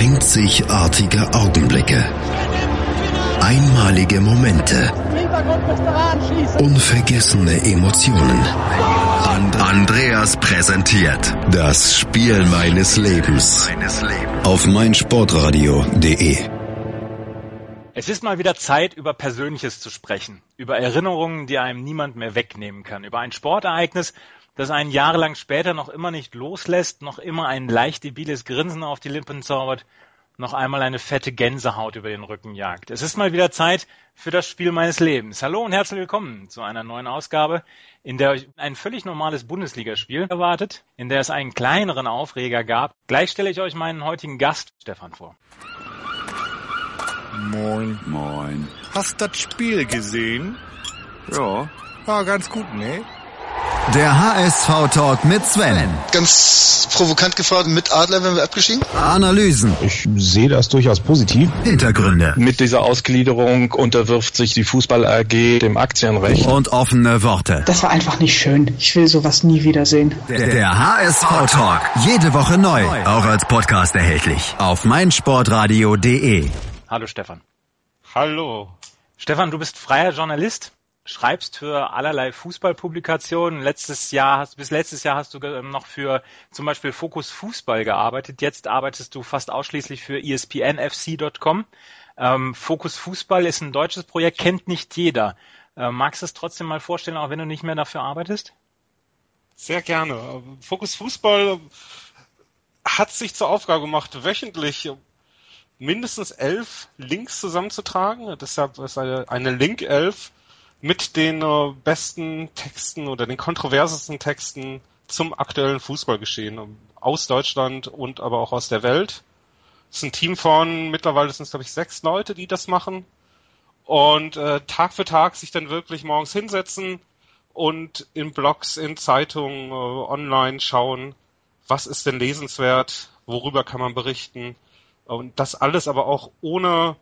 Einzigartige Augenblicke. Einmalige Momente. Unvergessene Emotionen. And Andreas präsentiert das Spiel meines Lebens auf meinsportradio.de. Es ist mal wieder Zeit, über Persönliches zu sprechen, über Erinnerungen, die einem niemand mehr wegnehmen kann, über ein Sportereignis, das einen jahrelang später noch immer nicht loslässt, noch immer ein leicht debiles Grinsen auf die Lippen zaubert, noch einmal eine fette Gänsehaut über den Rücken jagt. Es ist mal wieder Zeit für das Spiel meines Lebens. Hallo und herzlich willkommen zu einer neuen Ausgabe, in der euch ein völlig normales Bundesligaspiel erwartet, in der es einen kleineren Aufreger gab. Gleich stelle ich euch meinen heutigen Gast, Stefan, vor. Moin. Moin. Hast das Spiel gesehen? Ja. War ganz gut, ne? Der HSV-Talk mit Sven. Ganz provokant gefragt, mit Adler werden wir abgestiegen? Analysen, Ich sehe das durchaus positiv. Hintergründe Mit dieser Ausgliederung unterwirft sich die Fußball AG dem Aktienrecht. und offene Worte. Das war einfach nicht schön. Ich will sowas nie wiedersehen. Der, der HSV-Talk. Jede Woche neu. Auch als Podcast erhältlich. Auf meinsportradio.de. Hallo Stefan. Hallo. Stefan, du bist freier Journalist, schreibst für allerlei Fußballpublikationen. Letztes Jahr hast, bis letztes Jahr hast du ähm, noch für zum Beispiel Fokus Fußball gearbeitet. Jetzt arbeitest du fast ausschließlich für ESPNFC.com. Ähm, Fokus Fußball ist ein deutsches Projekt, kennt nicht jeder. Äh, magst du es trotzdem mal vorstellen, auch wenn du nicht mehr dafür arbeitest? Sehr gerne. Fokus Fußball hat sich zur Aufgabe gemacht, wöchentlich mindestens elf Links zusammenzutragen. Deshalb ist eine, eine Link-Elf mit den äh, besten Texten oder den kontroversesten Texten zum aktuellen Fußballgeschehen ähm, aus Deutschland und aber auch aus der Welt. Es ist ein Team von, mittlerweile sind es glaube ich sechs Leute, die das machen und äh, Tag für Tag sich dann wirklich morgens hinsetzen und in Blogs, in Zeitungen, äh, online schauen, was ist denn lesenswert, worüber kann man berichten und das alles aber auch ohne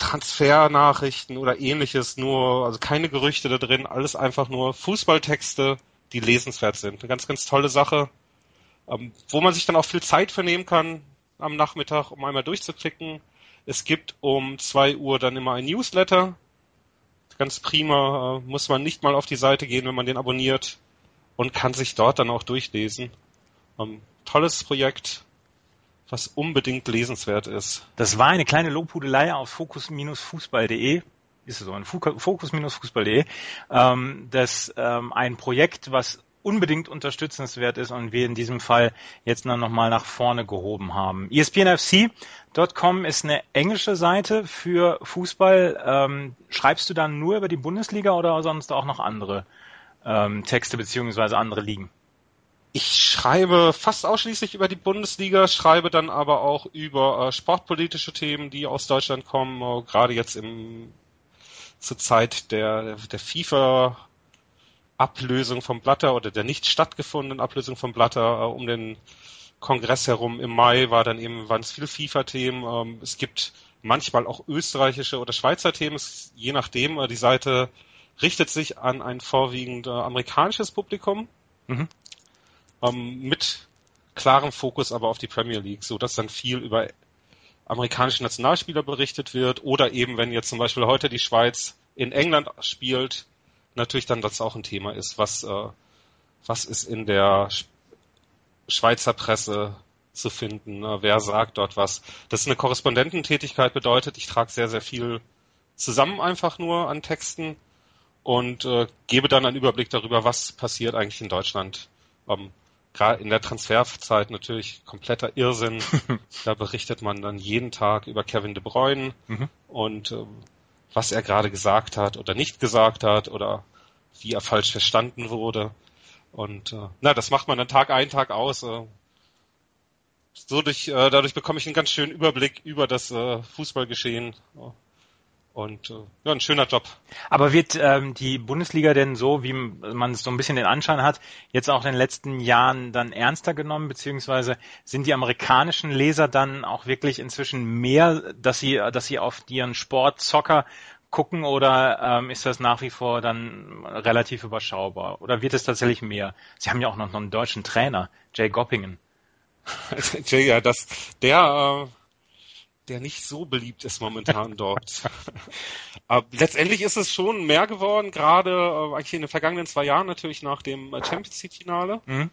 Transfernachrichten oder ähnliches, nur, also keine Gerüchte da drin, alles einfach nur Fußballtexte, die lesenswert sind. Eine ganz, ganz tolle Sache, ähm, wo man sich dann auch viel Zeit vernehmen kann am Nachmittag, um einmal durchzuklicken. Es gibt um zwei Uhr dann immer ein Newsletter. Ganz prima, äh, muss man nicht mal auf die Seite gehen, wenn man den abonniert und kann sich dort dann auch durchlesen. Ähm, tolles Projekt, was unbedingt lesenswert ist. Das war eine kleine Lobhudelei auf fokus-fußball.de. Ist es so, ein fokus-fußball.de. Ähm, das ähm, ein Projekt, was unbedingt unterstützenswert ist und wir in diesem Fall jetzt noch mal nach vorne gehoben haben. ESPNFC.com ist eine englische Seite für Fußball. Ähm, schreibst du dann nur über die Bundesliga oder sonst auch noch andere ähm, Texte beziehungsweise andere Ligen? Ich schreibe fast ausschließlich über die Bundesliga, schreibe dann aber auch über äh, sportpolitische Themen, die aus Deutschland kommen, äh, gerade jetzt im zur Zeit der, der FIFA Ablösung vom Blatter oder der nicht stattgefundenen Ablösung vom Blatter äh, um den Kongress herum im Mai war dann eben waren es viele FIFA-Themen. Ähm, es gibt manchmal auch österreichische oder Schweizer Themen, es, je nachdem. Äh, die Seite richtet sich an ein vorwiegend äh, amerikanisches Publikum Mhm. Ähm, mit klarem Fokus aber auf die Premier League, so dass dann viel über amerikanische Nationalspieler berichtet wird oder eben wenn jetzt zum Beispiel heute die Schweiz in England spielt, natürlich dann das auch ein Thema ist, was äh, was ist in der Sch- Schweizer Presse zu finden, ne? wer sagt dort was. Das ist eine Korrespondententätigkeit bedeutet, ich trage sehr sehr viel zusammen einfach nur an Texten und äh, gebe dann einen Überblick darüber, was passiert eigentlich in Deutschland. Ähm, Gerade in der Transferzeit natürlich kompletter Irrsinn. da berichtet man dann jeden Tag über Kevin De Bruyne Mhm. und ähm, was er gerade gesagt hat oder nicht gesagt hat oder wie er falsch verstanden wurde. Und äh, na, das macht man dann Tag ein, Tag aus. Äh, so durch, äh, dadurch bekomme ich einen ganz schönen Überblick über das äh, Fußballgeschehen. Und äh, ja, ein schöner Job. Aber wird ähm, die Bundesliga denn so, wie man so ein bisschen den Anschein hat, jetzt auch in den letzten Jahren dann ernster genommen, beziehungsweise sind die amerikanischen Leser dann auch wirklich inzwischen mehr, dass sie, dass sie auf ihren Sport, Soccer gucken oder ähm, ist das nach wie vor dann relativ überschaubar? Oder wird es tatsächlich mehr? Sie haben ja auch noch, noch einen deutschen Trainer, Jay Goppingen. Jay, ja, das, der, äh, der nicht so beliebt ist momentan dort. Aber letztendlich ist es schon mehr geworden, gerade äh, eigentlich in den vergangenen zwei Jahren natürlich nach dem äh, Champions League Finale. Mhm.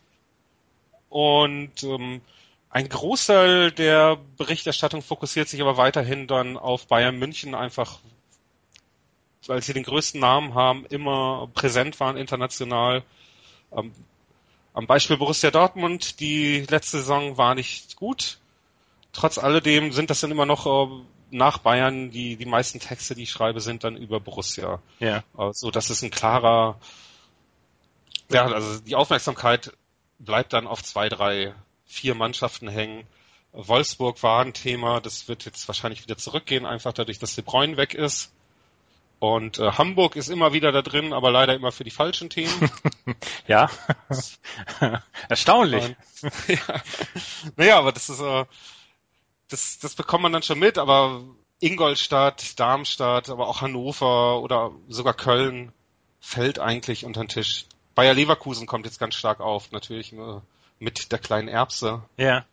Und ähm, ein Großteil der Berichterstattung fokussiert sich aber weiterhin dann auf Bayern München, einfach weil sie den größten Namen haben, immer präsent waren international. Ähm, am Beispiel Borussia Dortmund, die letzte Saison war nicht gut. Trotz alledem sind das dann immer noch äh, nach Bayern die, die meisten Texte, die ich schreibe, sind dann über Borussia. Ja. Äh, so dass es ein klarer, ja, also die Aufmerksamkeit bleibt dann auf zwei, drei, vier Mannschaften hängen. Wolfsburg war ein Thema, das wird jetzt wahrscheinlich wieder zurückgehen, einfach dadurch, dass De Bruyne weg ist. Und äh, Hamburg ist immer wieder da drin, aber leider immer für die falschen Themen. Ja. Erstaunlich. Und, ja. Naja, aber das ist, äh, das, das bekommt man dann schon mit, aber Ingolstadt, Darmstadt, aber auch Hannover oder sogar Köln fällt eigentlich unter den Tisch. Bayer Leverkusen kommt jetzt ganz stark auf, natürlich mit der kleinen Erbse, Ja.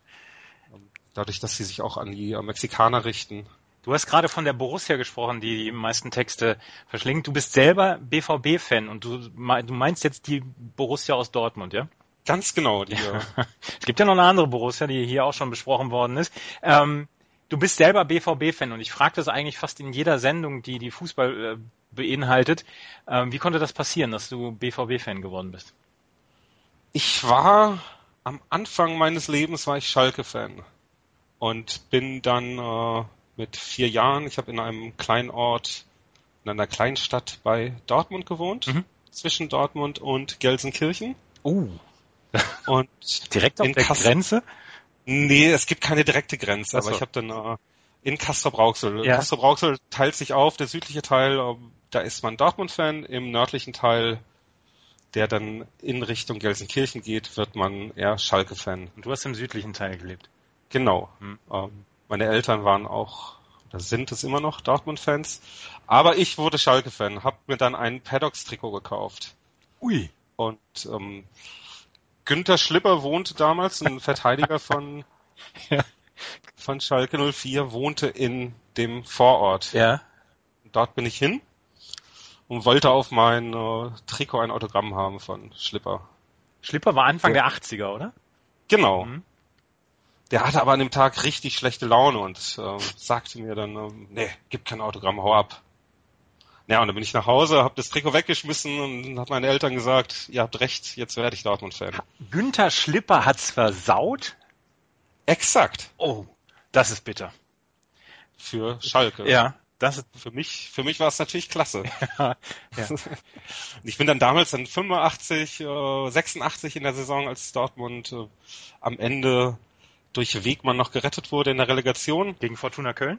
dadurch, dass sie sich auch an die äh, Mexikaner richten. Du hast gerade von der Borussia gesprochen, die die meisten Texte verschlingt. Du bist selber BVB-Fan und du meinst jetzt die Borussia aus Dortmund, ja? Ganz genau, die, äh, Es gibt ja noch eine andere Borussia, die hier auch schon besprochen worden ist. Ähm, du bist selber BVB-Fan und ich frage das eigentlich fast in jeder Sendung, die die Fußball äh, beinhaltet. Ähm, wie konnte das passieren, dass du BVB-Fan geworden bist? Ich war am Anfang meines Lebens war ich Schalke-Fan und bin dann äh, mit vier Jahren, ich habe in einem kleinen Ort, in einer kleinen Stadt bei Dortmund gewohnt, Mhm. zwischen Dortmund und Gelsenkirchen. Oh, Und direkt auf In der Kassel. Grenze? nee, es gibt keine direkte Grenze, Ach so. aber ich habe dann äh, in Castrop-Rauxel. Ja. Castrop-Rauxel teilt sich auf, der südliche Teil, äh, da ist man Dortmund-Fan, im nördlichen Teil, der dann in Richtung Gelsenkirchen geht, wird man eher Schalke-Fan. Und du hast im südlichen Teil gelebt. Genau. Hm. Ähm, meine Eltern waren auch, oder sind es immer noch, Dortmund-Fans. Aber ich wurde Schalke-Fan, hab mir dann ein Paddocks-Trikot gekauft. Ui. Und ähm, Günther Schlipper wohnte damals, ein Verteidiger von, Ja. von Schalke 04, wohnte in dem Vorort. Ja. Dort bin ich hin und wollte auf mein äh, Trikot ein Autogramm haben von Schlipper. Schlipper war Anfang Ja. der 80er, oder? Genau. Mhm. Der hatte aber an dem Tag richtig schlechte Laune und ähm, sagte mir dann, ähm, nee, gib kein Autogramm, hau ab. Ja, und dann bin ich nach Hause, hab das Trikot weggeschmissen und hab meinen Eltern gesagt, ihr habt recht, jetzt werde ich Dortmund-Fan. Günther Schlipper hat's versaut? Exakt. Oh, das ist bitter. Für Schalke. Ja, das ist, Für mich, für mich war es natürlich klasse. ja. Und ich bin dann damals dann 85, äh, 86 in der Saison, als Dortmund äh, am Ende durch Wegmann noch gerettet wurde in der Relegation. Gegen Fortuna Köln?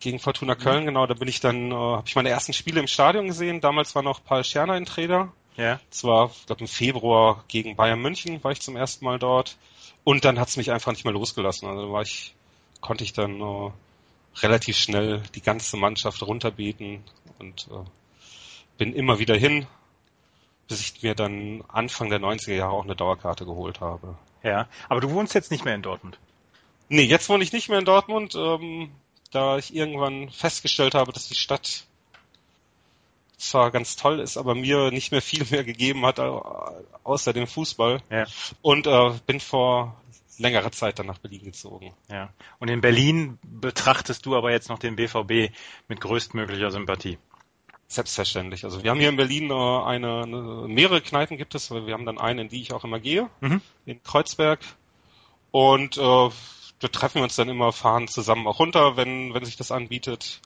Gegen Fortuna Köln, genau, da bin ich dann, äh, habe ich meine ersten Spiele im Stadion gesehen. Damals war noch Paul Scherner ein Trainer. Ja. Das war, ich glaube, im Februar gegen Bayern München war ich zum ersten Mal dort. Und dann hat's mich einfach nicht mehr losgelassen. Also da war ich, konnte ich dann äh, relativ schnell die ganze Mannschaft runterbeten und äh, bin immer wieder hin, bis ich mir dann Anfang der 90er Jahre auch eine Dauerkarte geholt habe. Ja. Aber du wohnst jetzt nicht mehr in Dortmund. Nee, jetzt wohne ich nicht mehr in Dortmund, ähm, da ich irgendwann festgestellt habe, dass die Stadt zwar ganz toll ist, aber mir nicht mehr viel mehr gegeben hat, au- außer dem Fußball. Ja. Und äh, bin vor längerer Zeit dann nach Berlin gezogen. Ja. Und in Berlin betrachtest du aber jetzt noch den BVB mit größtmöglicher Sympathie. Selbstverständlich. Also wir haben hier in Berlin äh, eine, eine, mehrere Kneipen gibt es, aber wir haben dann eine, in die ich auch immer gehe, Mhm. in Kreuzberg. Und äh, da treffen wir uns dann immer, fahren zusammen auch runter, wenn, wenn sich das anbietet.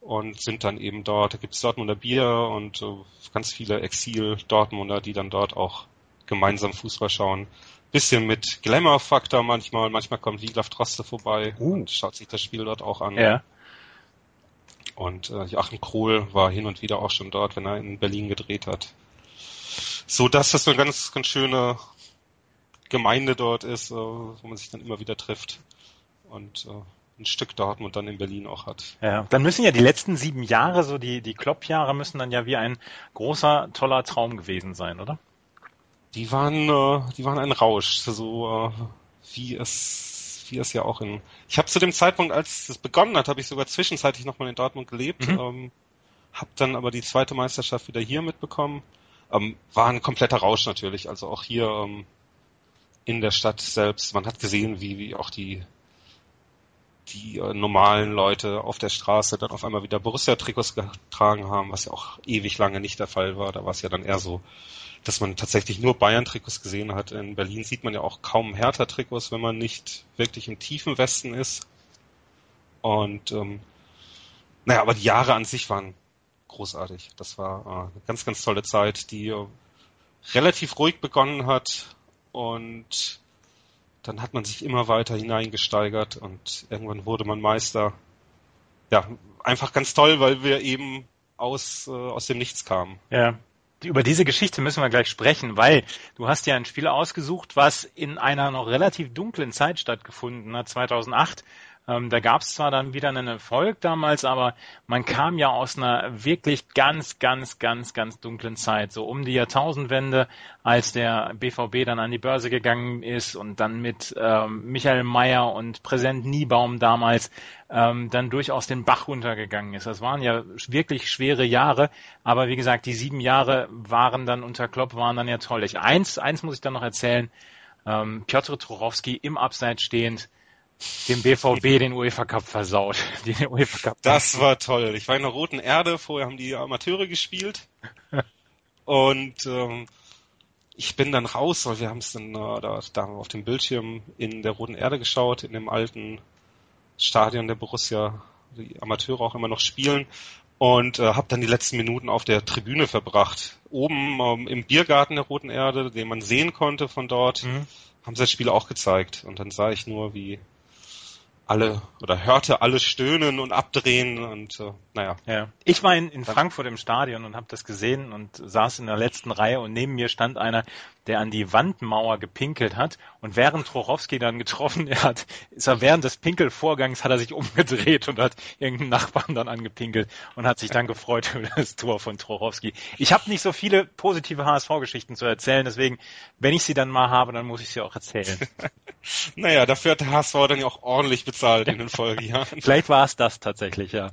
Und sind dann eben dort, da gibt's Dortmunder Bier und äh, ganz viele Exil-Dortmunder, die dann dort auch gemeinsam Fußball schauen. Bisschen mit Glamour-Faktor manchmal, manchmal kommt Wiglaf Droste vorbei Uh. und schaut sich das Spiel dort auch an. Ja. Und äh, Joachim Krohl war hin und wieder auch schon dort, wenn er in Berlin gedreht hat. So dass das so eine ganz, ganz schöne Gemeinde dort ist, äh, wo man sich dann immer wieder trifft und äh, ein Stück Dortmund dann in Berlin auch hat. Ja. Dann müssen ja die letzten sieben Jahre, so die, die Klopp-Jahre müssen dann ja wie ein großer, toller Traum gewesen sein, oder? Die waren, äh, die waren ein Rausch, so äh, wie es 2004 ist ja auch in. Ich habe zu dem Zeitpunkt, als es begonnen hat, habe ich sogar zwischenzeitlich nochmal in Dortmund gelebt. Mhm. Ähm, habe dann aber die zweite Meisterschaft wieder hier mitbekommen. Ähm, war ein kompletter Rausch natürlich. Also auch hier ähm, in der Stadt selbst. Man hat gesehen, wie, wie auch die die äh, normalen Leute auf der Straße dann auf einmal wieder Borussia-Trikots getragen haben, was ja auch ewig lange nicht der Fall war. Da war es ja dann eher so, dass man tatsächlich nur Bayern-Trikots gesehen hat. In Berlin sieht man ja auch kaum Hertha-Trikots, wenn man nicht wirklich im tiefen Westen ist. Und ähm, naja, aber die Jahre an sich waren großartig. Das war äh, eine ganz, ganz tolle Zeit, die äh, relativ ruhig begonnen hat und dann hat man sich immer weiter hineingesteigert und irgendwann wurde man Meister. Ja, einfach ganz toll, weil wir eben aus, äh, aus dem Nichts kamen. Ja. Über diese Geschichte müssen wir gleich sprechen, weil du hast ja ein Spiel ausgesucht, was in einer noch relativ dunklen Zeit stattgefunden hat, 2008. Ähm, da gab es zwar dann wieder einen Erfolg damals, aber man kam ja aus einer wirklich ganz, ganz, ganz, ganz dunklen Zeit, so um die Jahrtausendwende, als der BVB dann an die Börse gegangen ist und dann mit ähm, Michael Mayer und Präsident Niebaum damals ähm, dann durchaus den Bach runtergegangen ist. Das waren ja wirklich schwere Jahre, aber wie gesagt, die sieben Jahre waren dann unter Klopp, waren dann ja toll. Ich, eins, eins muss ich dann noch erzählen. Ähm, Piotr Turowski im Abseits stehend, dem BVB den UEFA Cup versaut. Den UEFA Cup das war toll. Ich war in der Roten Erde, vorher haben die Amateure gespielt. und ähm, ich bin dann raus, weil wir haben es dann äh, da, da auf dem Bildschirm in der Roten Erde geschaut, in dem alten Stadion der Borussia, die Amateure auch immer noch spielen und äh, habe dann die letzten Minuten auf der Tribüne verbracht. Oben ähm, im Biergarten der Roten Erde, den man sehen konnte von dort, mhm. haben sie das Spiel auch gezeigt. Und dann sah ich nur, wie alle oder hörte alle stöhnen und abdrehen und äh, naja. Ja. Ich war in, in Frankfurt im Stadion und habe das gesehen und saß in der letzten Reihe und neben mir stand einer, der an die Wandmauer gepinkelt hat und während Trochowski dann getroffen er hat, ist er während des Pinkelvorgangs hat er sich umgedreht und hat irgendeinen Nachbarn dann angepinkelt und hat sich dann gefreut über das Tor von Trochowski. Ich habe nicht so viele positive HSV-Geschichten zu erzählen, deswegen, wenn ich sie dann mal habe, dann muss ich sie auch erzählen. naja, dafür hat der HSV dann ja auch ordentlich bezahlt in den Folgejahren. Vielleicht war es das tatsächlich, ja.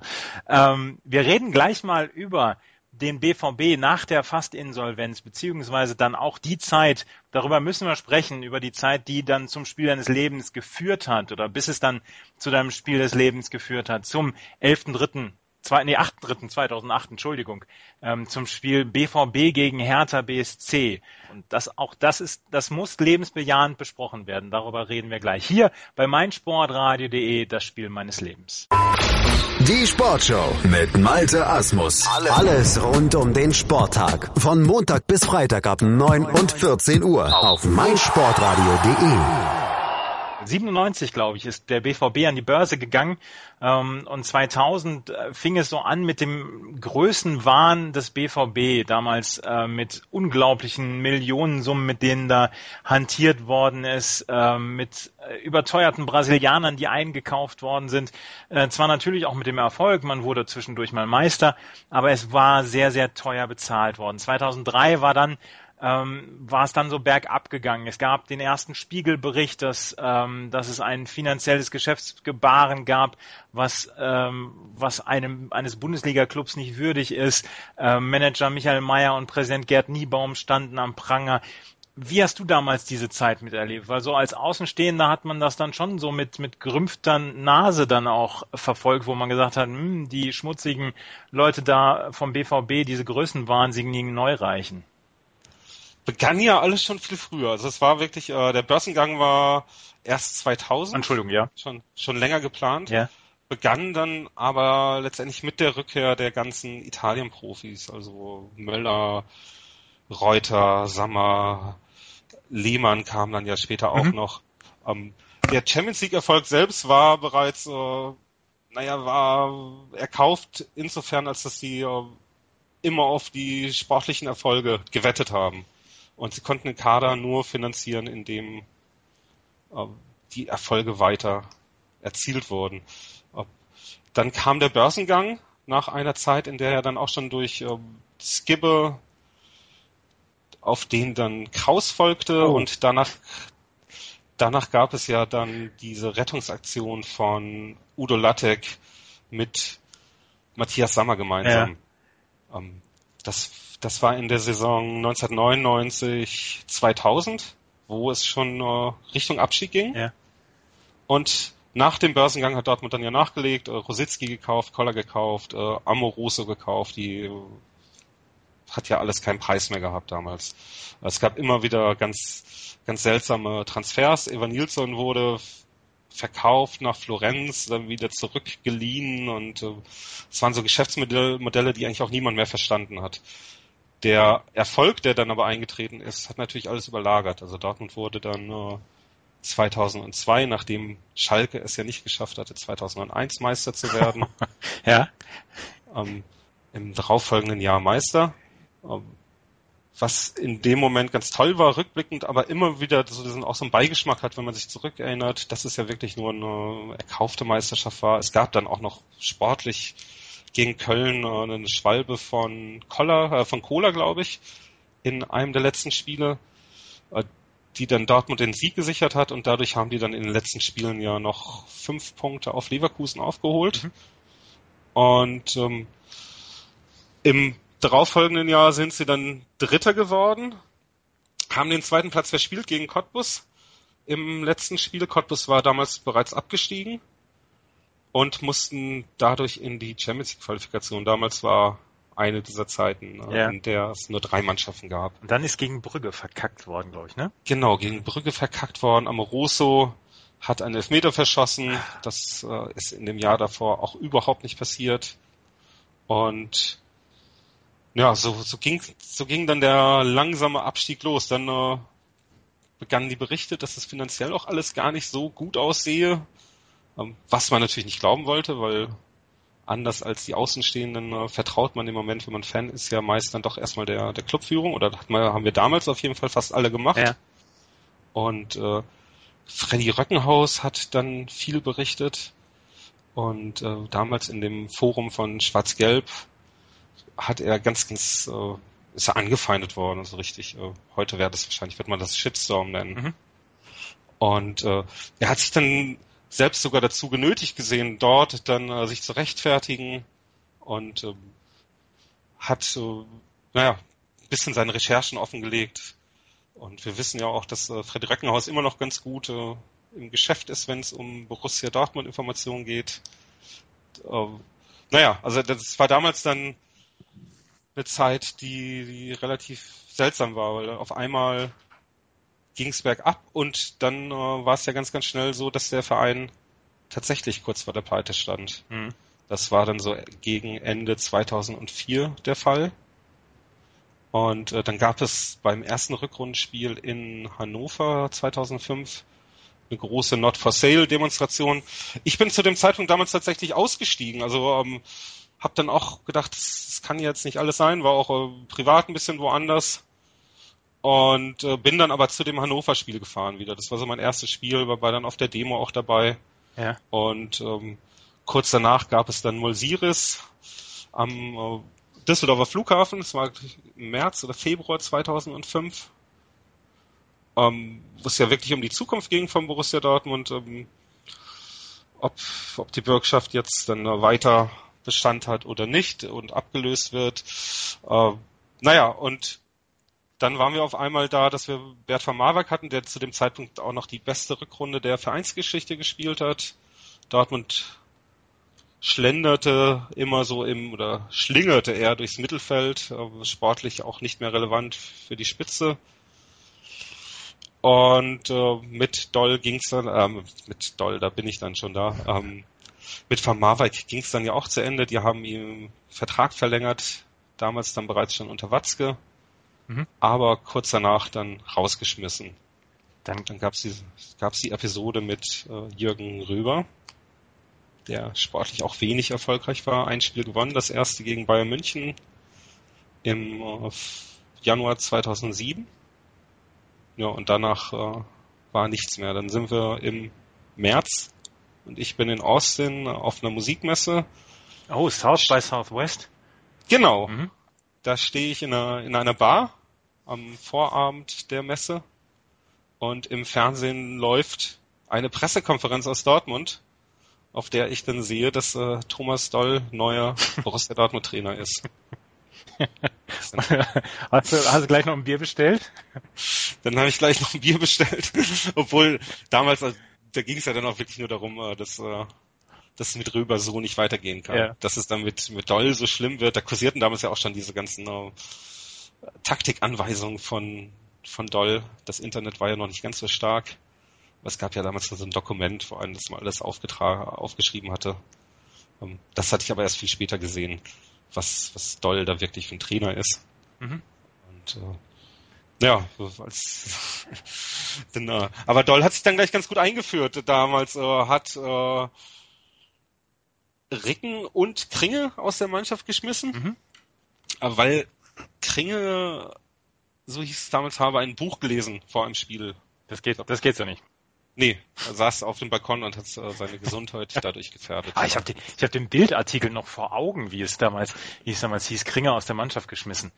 Ähm, wir reden gleich mal über den BVB nach der Fastinsolvenz, beziehungsweise dann auch die Zeit, darüber müssen wir sprechen, über die Zeit, die dann zum Spiel deines Lebens geführt hat oder bis es dann zu deinem Spiel des Lebens geführt hat, zum 11.3 zwei, nee, 8.3.2008, Entschuldigung, ähm, zum Spiel BVB gegen Hertha BSC. Und das, auch das ist, das muss lebensbejahend besprochen werden. Darüber reden wir gleich. Hier bei meinsportradio.de, das Spiel meines Lebens. Die Sportshow mit Malte Asmus. Alles rund um den Sporttag. Von Montag bis Freitag ab 9 und 14 Uhr auf meinsportradio.de. 97, glaube ich, ist der BVB an die Börse gegangen ähm, und 2000 äh, fing es so an mit dem Größenwahn des BVB, damals äh, mit unglaublichen Millionensummen, mit denen da hantiert worden ist, äh, mit überteuerten Brasilianern, die eingekauft worden sind. Äh, zwar natürlich auch mit dem Erfolg, man wurde zwischendurch mal Meister, aber es war sehr, sehr teuer bezahlt worden. 2003 war dann ähm, war es dann so bergab gegangen. Es gab den ersten Spiegelbericht, dass, ähm, dass es ein finanzielles Geschäftsgebaren gab, was, ähm, was einem, eines Bundesliga-Clubs nicht würdig ist. Ähm, Manager Michael Mayer und Präsident Gerd Niebaum standen am Pranger. Wie hast du damals diese Zeit miterlebt? Weil so als Außenstehender hat man das dann schon so mit, mit gerümpfter Nase dann auch verfolgt, wo man gesagt hat, hm, die schmutzigen Leute da vom BVB, diese größenwahnsinnigen Neureichen begann ja alles schon viel früher. Also es war wirklich, äh, der Börsengang war erst 2000. Entschuldigung, ja. Schon, schon länger geplant. Ja. Begann dann aber letztendlich mit der Rückkehr der ganzen Italien-Profis, also Möller, Reuter, Sammer, Lehmann kam dann ja später auch mhm. noch. Ähm, der Champions League-Erfolg selbst war bereits, äh, naja, war erkauft insofern, als dass sie äh, immer auf die sportlichen Erfolge gewettet haben. Und sie konnten den Kader nur finanzieren, indem äh, die Erfolge weiter erzielt wurden. Dann kam der Börsengang nach einer Zeit, in der er dann auch schon durch äh, Skibbe auf den dann Kraus folgte oh. und danach danach gab es ja dann diese Rettungsaktion von Udo Lattek mit Matthias Sammer gemeinsam. Ja. Ähm, das, das war in der Saison 1999, 2000, wo es schon äh, Richtung Abstieg ging. Ja. Und nach dem Börsengang hat Dortmund dann ja nachgelegt, äh, Rositzky gekauft, Koller gekauft, äh, Amoroso gekauft, die hat ja alles keinen Preis mehr gehabt damals. Es gab immer wieder ganz, ganz seltsame Transfers. Evan Nilsson wurde verkauft nach Florenz, dann wieder zurückgeliehen und es waren so Geschäftsmodelle, die eigentlich auch niemand mehr verstanden hat. Der Erfolg, der dann aber eingetreten ist, hat natürlich alles überlagert. Also Dortmund wurde dann äh, 2002, nachdem Schalke es ja nicht geschafft hatte, 2001 Meister zu werden. ja. Ähm, Im darauffolgenden Jahr Meister. Ähm, was in dem Moment ganz toll war, rückblickend, aber immer wieder so diesen, auch so einen Beigeschmack hat, wenn man sich zurückerinnert, dass es ja wirklich nur eine erkaufte Meisterschaft war. Es gab dann auch noch sportlich gegen Köln äh, eine Schwalbe von Koller, äh, von Kohler, glaube ich, in einem der letzten Spiele, äh, die dann Dortmund den Sieg gesichert hat und dadurch haben die dann in den letzten Spielen ja noch fünf Punkte auf Leverkusen aufgeholt. Mhm. Und ähm, im darauffolgenden Jahr sind sie dann Dritter geworden, haben den zweiten Platz verspielt gegen Cottbus im letzten Spiel. Cottbus war damals bereits abgestiegen und mussten dadurch in die Champions League Qualifikation. Damals war eine dieser Zeiten, ne, ja. in der es nur drei Mannschaften gab. Und dann ist gegen Brügge verkackt worden, glaube ich, ne? Genau, gegen Brügge verkackt worden. Amoroso hat einen Elfmeter verschossen. Das äh, ist in dem Jahr davor auch überhaupt nicht passiert. Und ja, so, so, ging, so ging dann der langsame Abstieg los. Dann äh, begannen die Berichte, dass es finanziell auch alles gar nicht so gut aussehe, was man natürlich nicht glauben wollte, weil anders als die Außenstehenden äh, vertraut man im Moment, wenn man Fan ist, ja meist dann doch erstmal der, der Clubführung oder hat man, haben wir damals auf jeden Fall fast alle gemacht. Ja. Und äh, Freddy Röckenhaus hat dann viel berichtet und äh, damals in dem Forum von Schwarz-Gelb hat er ganz, ganz, äh, ist er angefeindet worden, so richtig. Äh, heute wäre das wahrscheinlich, wird man das Shitstorm nennen. Mhm. Und äh, er hat sich dann selbst sogar dazu genötigt gesehen, dort dann äh, sich zu rechtfertigen und äh, hat, äh, naja, ein bisschen seine Recherchen offengelegt. Und wir wissen ja auch, dass äh, Freddy Reckenhaus immer noch ganz gut äh, im Geschäft ist, wenn es um Borussia Dortmund Informationen geht. Äh, naja, also das war damals dann eine Zeit, die, die relativ seltsam war, weil auf einmal ging es bergab und dann äh, war es ja ganz, ganz schnell so, dass der Verein tatsächlich kurz vor der Pleite stand. Mhm. Das war dann so gegen Ende 2004 der Fall. Und äh, dann gab es beim ersten Rückrundenspiel in Hannover 2005 eine große Not for Sale Demonstration. Ich bin zu dem Zeitpunkt damals tatsächlich ausgestiegen. Also ähm, hab dann auch gedacht, das, das kann jetzt nicht alles sein, war auch äh, privat ein bisschen woanders. Und äh, bin dann aber zu dem Hannover-Spiel gefahren wieder. Das war so mein erstes Spiel, war, war dann auf der Demo auch dabei. Ja. Und ähm, kurz danach gab es dann Molsiris am äh, Düsseldorfer Flughafen. Das war im März oder Februar 2005. Ähm, wo es ja wirklich um die Zukunft ging von Borussia Dortmund. Ähm, ob, ob die Bürgschaft jetzt dann weiter Bestand hat oder nicht und abgelöst wird. Äh, naja, und dann waren wir auf einmal da, dass wir Bert van Marwijk hatten, der zu dem Zeitpunkt auch noch die beste Rückrunde der Vereinsgeschichte gespielt hat. Dortmund schlenderte immer so im oder schlingerte er durchs Mittelfeld, sportlich auch nicht mehr relevant für die Spitze. Und äh, mit Doll ging's dann, äh, mit Doll, da bin ich dann schon da. Ähm, mit Van Marwijk ging es dann ja auch zu Ende. Die haben ihm Vertrag verlängert, damals dann bereits schon unter Watzke, mhm. aber kurz danach dann rausgeschmissen. Dann, dann gab es die, gab's die Episode mit äh, Jürgen Röber, der sportlich auch wenig erfolgreich war. Ein Spiel gewonnen, das erste gegen Bayern München im äh, Januar 2007. Ja, und danach äh, war nichts mehr. Dann sind wir im März und ich bin in Austin auf einer Musikmesse. Oh, South by Southwest? Genau. Mhm. Da stehe ich in einer, in einer Bar am Vorabend der Messe und im Fernsehen läuft eine Pressekonferenz aus Dortmund, auf der ich dann sehe, dass äh, Thomas Doll neuer Borussia Dortmund Trainer ist. hast, du, hast du gleich noch ein Bier bestellt? Dann habe ich gleich noch ein Bier bestellt, obwohl damals, also, da ging es ja dann auch wirklich nur darum, äh, dass äh, dass es mit Röber so nicht weitergehen kann. Ja. Dass es dann mit, mit Doll so schlimm wird. Da kursierten damals ja auch schon diese ganzen äh, Taktikanweisungen von, von Doll. Das Internet war ja noch nicht ganz so stark. Es gab ja damals so ein Dokument, wo einem das mal alles aufgetragen, aufgeschrieben hatte. Ähm, das hatte ich aber erst viel später gesehen, was, was Doll da wirklich für ein Trainer ist. Mhm. Und äh, ja, als dann, äh, aber Doll hat sich dann gleich ganz gut eingeführt. Damals äh, hat äh, Ricken und Kringe aus der Mannschaft geschmissen, mhm. aber weil Kringe, so hieß es damals, habe ein Buch gelesen vor einem Spiel. Das geht, das geht so nicht. Nee, er saß auf dem Balkon und hat äh, seine Gesundheit dadurch gefährdet. Ah, ich habe den, ich hab den Bildartikel noch vor Augen, wie es damals, wie es damals hieß, Kringer aus der Mannschaft geschmissen.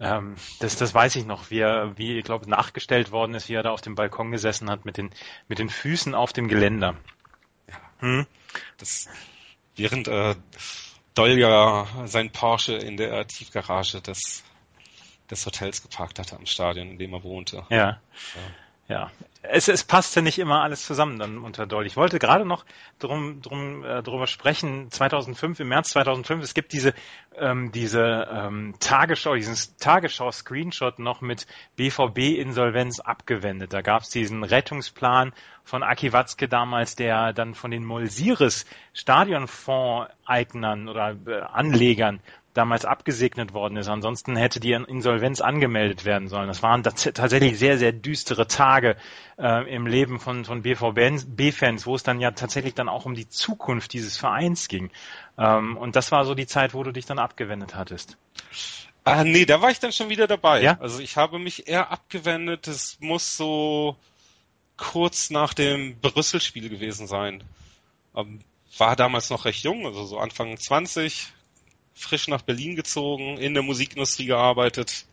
Ähm, das, das weiß ich noch, wie er, wie, ich glaube, nachgestellt worden ist, wie er da auf dem Balkon gesessen hat mit den, mit den Füßen auf dem Geländer. Ja. Hm? Das, während äh, Doll ja sein Porsche in der Tiefgarage des, des Hotels geparkt hatte am Stadion, in dem er wohnte. Ja. ja. Ja, es, es passte nicht immer alles zusammen dann unter Doll. Ich wollte gerade noch drum, drum, äh, drüber sprechen. 2005, im März 2005, es gibt diese, ähm, diese ähm, Tagesschau, diesen Tagesschau-Screenshot noch mit BVB-Insolvenz abgewendet. Da gab es diesen Rettungsplan von Aki Watzke damals, der dann von den Molsires Stadionfonds-Eignern oder äh, Anlegern damals abgesegnet worden ist. Ansonsten hätte die Insolvenz angemeldet werden sollen. Das waren tatsächlich sehr, sehr düstere Tage äh, im Leben von, von BVB-Fans, wo es dann ja tatsächlich dann auch um die Zukunft dieses Vereins ging. Ähm, und das war so die Zeit, wo du dich dann abgewendet hattest. Ah, nee, da war ich dann schon wieder dabei. Ja? Also ich habe mich eher abgewendet. Es muss so kurz nach dem Brüssel-Spiel gewesen sein. Ähm, war damals noch recht jung, also so Anfang 20, frisch nach Berlin gezogen, in der Musikindustrie gearbeitet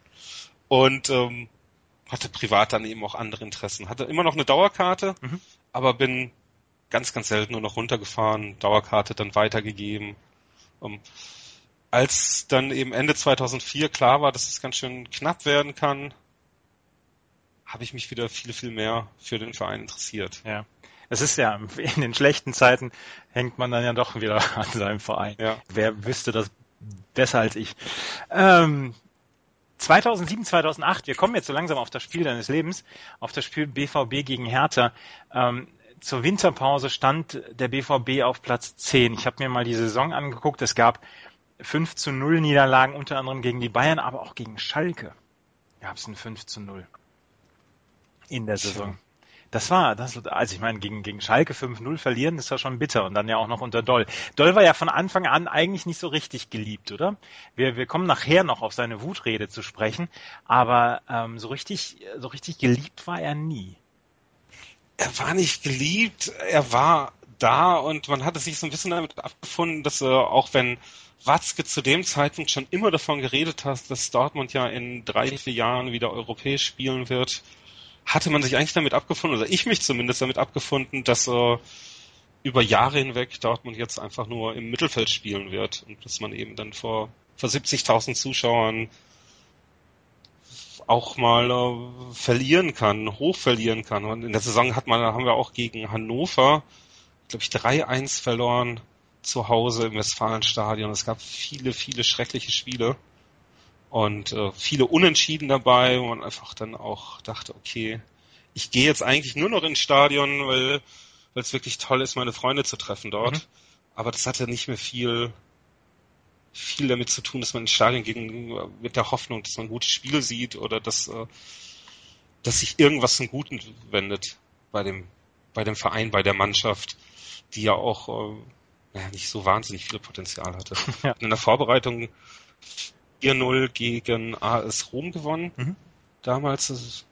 und ähm, hatte privat dann eben auch andere Interessen. Hatte immer noch eine Dauerkarte, mhm. aber bin ganz, ganz selten nur noch runtergefahren, Dauerkarte dann weitergegeben. Ähm, als dann eben Ende 2004 klar war, dass es ganz schön knapp werden kann, habe ich mich wieder viel, viel mehr für den Verein interessiert. Ja. Es ist ja, in den schlechten Zeiten hängt man dann ja doch wieder an seinem Verein. Ja. Wer wüsste das besser als ich. Ähm, 2007, 2008, wir kommen jetzt so langsam auf das Spiel deines Lebens, auf das Spiel BVB gegen Hertha. Ähm, zur Winterpause stand der BVB auf Platz 10. Ich habe mir mal die Saison angeguckt. Es gab 5 zu 0 Niederlagen, unter anderem gegen die Bayern, aber auch gegen Schalke gab es ein 5 zu 0 in der Saison. Das war, das, also ich meine, gegen, gegen Schalke 5-0 verlieren, das war schon bitter und dann ja auch noch unter Doll. Doll war ja von Anfang an eigentlich nicht so richtig geliebt, oder? Wir, wir kommen nachher noch auf seine Wutrede zu sprechen, aber ähm, so richtig, so richtig geliebt war er nie. Er war nicht geliebt, er war da und man hatte sich so ein bisschen damit abgefunden, dass äh, auch wenn Watzke zu dem Zeitpunkt schon immer davon geredet hat, dass Dortmund ja in drei, vier Jahren wieder europäisch spielen wird, hatte man sich eigentlich damit abgefunden, oder ich mich zumindest damit abgefunden, dass äh, über Jahre hinweg Dortmund jetzt einfach nur im Mittelfeld spielen wird und dass man eben dann vor, vor 70.000 Zuschauern auch mal äh, verlieren kann, hoch verlieren kann. Und in der Saison hat man, haben wir auch gegen Hannover, glaube ich, 3-1 verloren zu Hause im Westfalenstadion. Es gab viele, viele schreckliche Spiele und äh, viele Unentschieden dabei, wo man einfach dann auch dachte, okay, ich gehe jetzt eigentlich nur noch ins Stadion, weil weil es wirklich toll ist, meine Freunde zu treffen dort. Mhm. Aber das hatte nicht mehr viel viel damit zu tun, dass man ins Stadion geht mit der Hoffnung, dass man ein gutes Spiel sieht oder dass äh, dass sich irgendwas zum Guten wendet bei dem bei dem Verein, bei der Mannschaft, die ja auch äh, naja, nicht so wahnsinnig viel Potenzial hatte. Ja. In der Vorbereitung 4-0 gegen AS Rom gewonnen. Mhm. Damals das,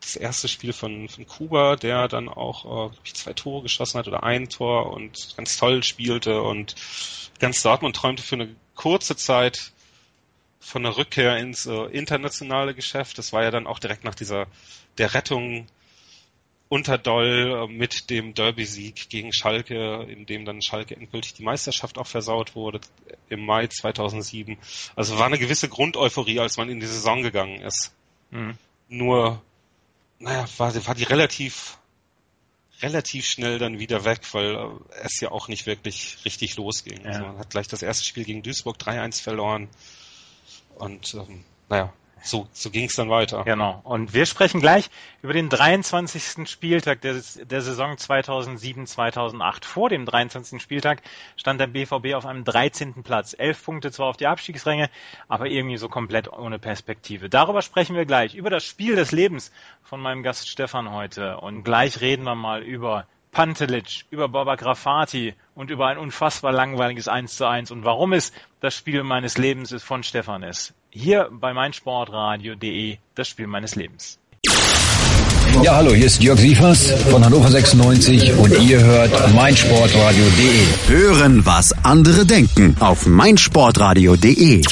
das, erste Spiel von, von Kuba, der dann auch äh, zwei Tore geschossen hat oder ein Tor und ganz toll spielte und ganz Dortmund träumte für eine kurze Zeit von der Rückkehr ins äh, internationale Geschäft. Das war ja dann auch direkt nach dieser der Rettung unter Doll äh, mit dem Derby-Sieg gegen Schalke, in dem dann Schalke endgültig die Meisterschaft auch versaut wurde im Mai 2007. Also war eine gewisse Grundeuphorie, als man in die Saison gegangen ist. Mhm. Nur, naja, war, war die relativ relativ schnell dann wieder weg, weil äh, es ja auch nicht wirklich richtig losging. Ja. Also man hat gleich das erste Spiel gegen Duisburg 3-1 verloren. Und ähm, naja, so, so ging es dann weiter. Genau. Und wir sprechen gleich über den 23. Spieltag der, der Saison 2007-2008. Vor dem 23. Spieltag stand der BVB auf einem 13. Platz. Elf Punkte zwar auf die Abstiegsränge, aber irgendwie so komplett ohne Perspektive. Darüber sprechen wir gleich. Über das Spiel des Lebens von meinem Gast Stefan heute. Und gleich reden wir mal über Pantelic, über Baba Grafati und über ein unfassbar langweiliges 1 zu 1 und warum es das Spiel meines Lebens ist von Stefan ist. Hier bei meinsportradio.de, das Spiel meines Lebens. Ja, hallo, hier ist Jörg Sievers von Hannover 96 und ihr hört meinsportradio.de. Hören, was andere denken auf meinsportradio.de.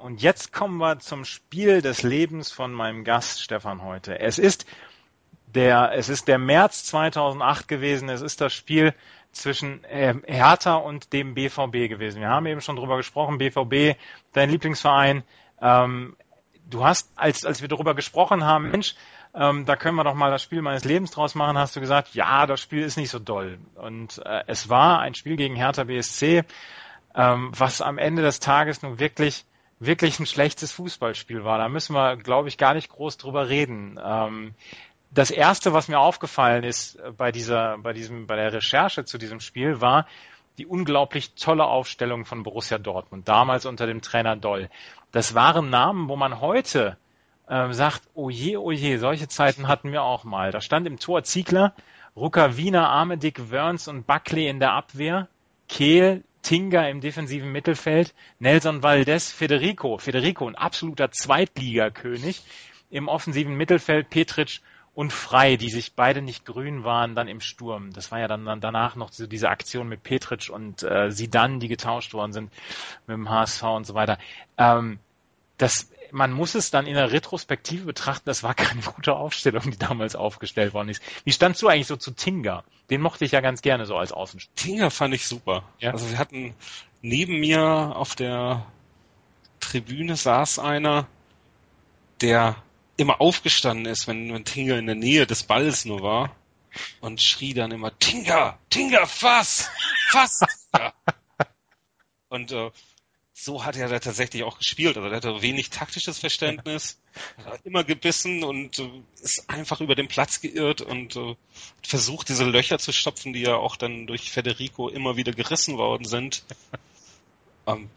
Und jetzt kommen wir zum Spiel des Lebens von meinem Gast Stefan heute. Es ist der, es ist der März 2008 gewesen. Es ist das Spiel zwischen äh, Hertha und dem BVB gewesen. Wir haben eben schon drüber gesprochen. BVB, dein Lieblingsverein. Ähm, du hast, als, als wir darüber gesprochen haben, Mensch, ähm, da können wir doch mal das Spiel meines Lebens draus machen, hast du gesagt, ja, das Spiel ist nicht so doll. Und äh, es war ein Spiel gegen Hertha BSC, ähm, was am Ende des Tages nun wirklich wirklich ein schlechtes Fußballspiel war. Da müssen wir, glaube ich, gar nicht groß drüber reden. Ähm, das erste, was mir aufgefallen ist äh, bei dieser, bei diesem, bei der Recherche zu diesem Spiel, war die unglaublich tolle Aufstellung von Borussia Dortmund, damals unter dem Trainer Doll. Das waren Namen, wo man heute äh, sagt, oh je, oh je, solche Zeiten hatten wir auch mal. Da stand im Tor Ziegler, Rucker Wiener, Armedick, Wörns und Buckley in der Abwehr, Kehl, Tinga im defensiven Mittelfeld, Nelson Valdez, Federico, Federico, ein absoluter Zweitligakönig, im offensiven Mittelfeld Petric und Frei, die sich beide nicht grün waren, dann im Sturm. Das war ja dann, dann danach noch so diese Aktion mit Petric und äh, Sidan, die getauscht worden sind mit dem HSV und so weiter. Ähm, das, man muss es dann in der Retrospektive betrachten, das war keine gute Aufstellung, die damals aufgestellt worden ist. Wie standst du eigentlich so zu Tinga? Den mochte ich ja ganz gerne so als Außenstürmer. Tinga fand ich super. Ja? Also wir hatten neben mir auf der Tribüne saß einer, der immer aufgestanden ist, wenn, wenn Tinga in der Nähe des Balls nur war und schrie dann immer, Tinga, Tinga, fass, fass. ja. Und äh, so hat er da tatsächlich auch gespielt. Also er hatte wenig taktisches Verständnis, hat immer gebissen und äh, ist einfach über den Platz geirrt und äh, versucht, diese Löcher zu stopfen, die ja auch dann durch Federico immer wieder gerissen worden sind. Ähm,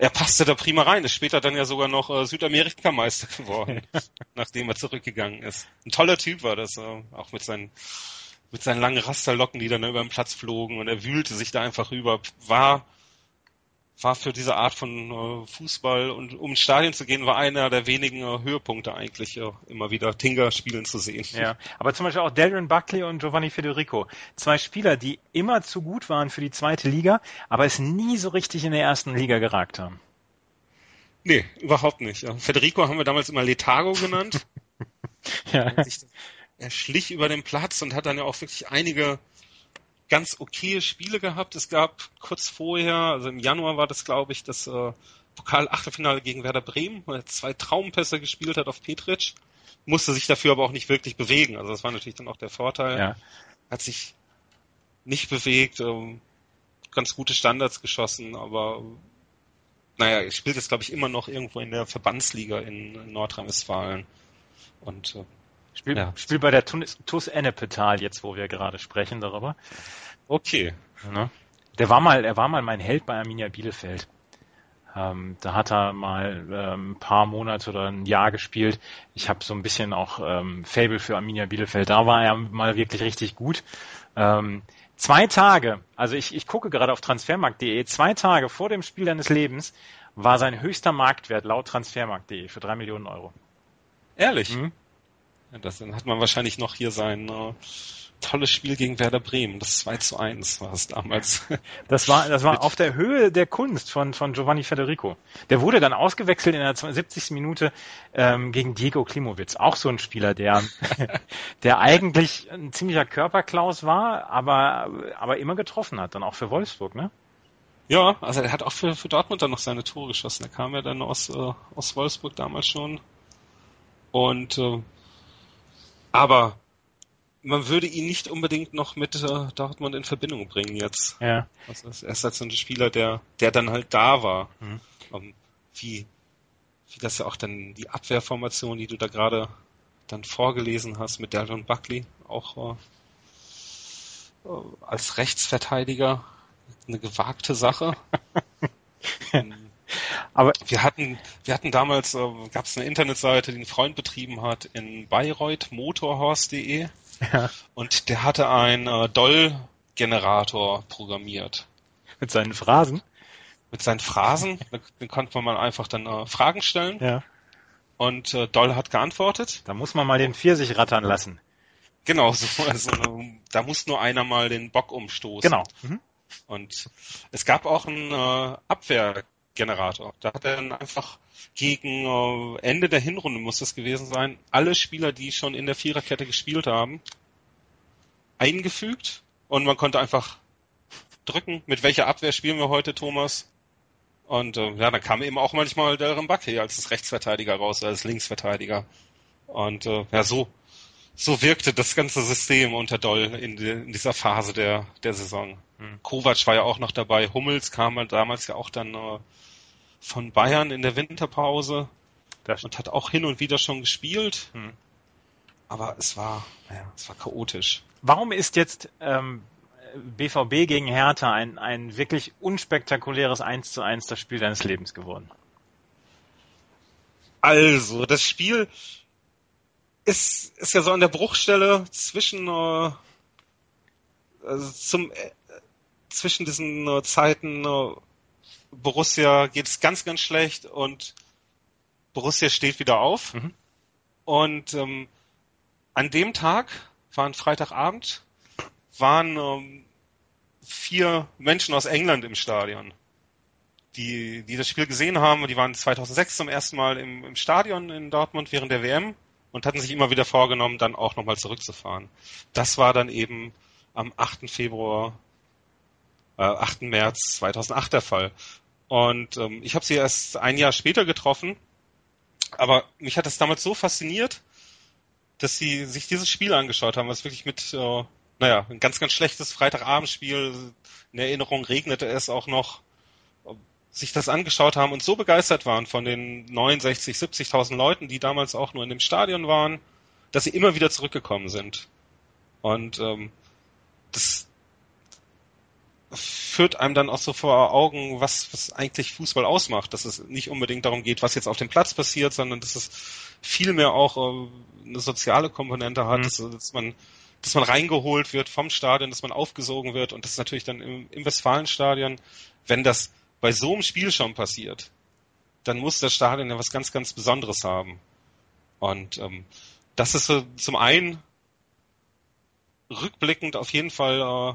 er passte da prima rein, ist später dann ja sogar noch äh, Südamerikameister geworden, nachdem er zurückgegangen ist. Ein toller Typ war das, äh, auch mit seinen mit seinen langen Rasterlocken, die dann über den Platz flogen und er wühlte sich da einfach rüber, war war für diese Art von äh, Fußball und um ins Stadion zu gehen, war einer der wenigen äh, Höhepunkte eigentlich äh, immer wieder Tinga spielen zu sehen. Ja, aber zum Beispiel auch Darian Buckley und Giovanni Federico. Zwei Spieler, die immer zu gut waren für die zweite Liga, aber es nie so richtig in der ersten Liga geragt haben. Nee, überhaupt nicht. Federico haben wir damals immer Letago genannt. ja. Er schlich über den Platz und hat dann ja auch wirklich einige ganz okaye Spiele gehabt. Es gab kurz vorher, also im Januar war das, glaube ich, das äh, Pokal-Achtelfinale gegen Werder Bremen, wo er zwei Traumpässe gespielt hat auf Petric, musste sich dafür aber auch nicht wirklich bewegen. Also das war natürlich dann auch der Vorteil. Ja. Hat sich nicht bewegt, ähm, ganz gute Standards geschossen, aber naja, er spielt jetzt, glaube ich, immer noch irgendwo in der Verbandsliga in Nordrhein-Westfalen. Und äh, Spiel, ja. Spiel bei der TUS Ennepetal jetzt, wo wir gerade sprechen darüber. Okay. Ne? Der war mal, er war mal mein Held bei Arminia Bielefeld. Ähm, da hat er mal ähm, ein paar Monate oder ein Jahr gespielt. Ich habe so ein bisschen auch ähm, Fable für Arminia Bielefeld. Da war er mal wirklich richtig gut. Ähm, zwei Tage, also ich, ich gucke gerade auf transfermarkt.de, zwei Tage vor dem Spiel deines Lebens war sein höchster Marktwert laut transfermarkt.de für drei Millionen Euro. Ehrlich? Mhm. Das, dann hat man wahrscheinlich noch hier sein, äh, tolles Spiel gegen Werder Bremen. Das 2 zu 1 war es damals. Das war, das war auf der Höhe der Kunst von, von Giovanni Federico. Der wurde dann ausgewechselt in der 70. Minute ähm, gegen Diego Klimowitz. Auch so ein Spieler, der, der eigentlich ein ziemlicher Körperklaus war, aber, aber immer getroffen hat, dann auch für Wolfsburg, ne? Ja, also er hat auch für, für Dortmund dann noch seine Tore geschossen. Er kam ja dann aus, äh, aus Wolfsburg damals schon. Und äh, aber man würde ihn nicht unbedingt noch mit äh, Dortmund in Verbindung bringen jetzt. Ja. Also er ist halt so ein Spieler, der, der dann halt da war. Mhm. Um, ähm, wie, wie das ja auch dann die Abwehrformation, die du da gerade dann vorgelesen hast mit Delton Buckley, auch äh, äh, als Rechtsverteidiger eine gewagte Sache. Ähm, aber wir hatten, wir hatten damals, äh, gab es eine Internetseite, die ein Freund betrieben hat in Bayreuth, motorhorse.de. Ja. Und der hatte einen äh, Doll-Generator programmiert. Mit seinen Phrasen? Mit seinen Phrasen. Den konnte man mal einfach dann äh, Fragen stellen. Ja. Und äh, Doll hat geantwortet. Da muss man mal den Pfirsich rattern lassen. Genau, so, also, da muss nur einer mal den Bock umstoßen. Genau. Mhm. Und es gab auch einen äh, Abwehrgenerator. Da hat er dann einfach gegen äh, Ende der Hinrunde muss das gewesen sein, alle Spieler, die schon in der Viererkette gespielt haben, eingefügt und man konnte einfach drücken, mit welcher Abwehr spielen wir heute, Thomas? Und äh, ja, dann kam eben auch manchmal der Mbacke als Rechtsverteidiger raus, als Linksverteidiger. Und äh, ja, so so wirkte das ganze System unter Doll in, die, in dieser Phase der, der Saison. Hm. Kovac war ja auch noch dabei, Hummels kam halt damals ja auch dann äh, von Bayern in der Winterpause und hat auch hin und wieder schon gespielt. Hm. Aber es war, naja, es war chaotisch. Warum ist jetzt ähm, BVB gegen Hertha ein, ein wirklich unspektakuläres 1 zu 1 das Spiel deines Lebens geworden? Also, das Spiel ist, ist ja so an der Bruchstelle zwischen äh, also zum äh, zwischen diesen äh, Zeiten äh, Borussia geht es ganz, ganz schlecht und Borussia steht wieder auf. Mhm. Und ähm, an dem Tag, war ein Freitagabend, waren ähm, vier Menschen aus England im Stadion, die, die das Spiel gesehen haben. Die waren 2006 zum ersten Mal im, im Stadion in Dortmund während der WM und hatten sich immer wieder vorgenommen, dann auch nochmal zurückzufahren. Das war dann eben am 8. Februar, äh, 8. März 2008 der Fall. Und ähm, ich habe sie erst ein Jahr später getroffen, aber mich hat das damals so fasziniert, dass sie sich dieses Spiel angeschaut haben, was wirklich mit, äh, naja, ein ganz, ganz schlechtes Freitagabendspiel, in Erinnerung regnete es auch noch, sich das angeschaut haben und so begeistert waren von den 69, 70.000 Leuten, die damals auch nur in dem Stadion waren, dass sie immer wieder zurückgekommen sind. Und ähm, das, führt einem dann auch so vor Augen, was, was eigentlich Fußball ausmacht, dass es nicht unbedingt darum geht, was jetzt auf dem Platz passiert, sondern dass es vielmehr auch äh, eine soziale Komponente hat, mhm. dass, dass, man dass man reingeholt wird vom Stadion, dass man aufgesogen wird und das ist natürlich dann im, im Westfalenstadion, wenn das bei so einem Spiel schon passiert, dann muss das Stadion ja was ganz, ganz Besonderes haben. Und ähm, das ist so zum einen rückblickend auf jeden Fall äh,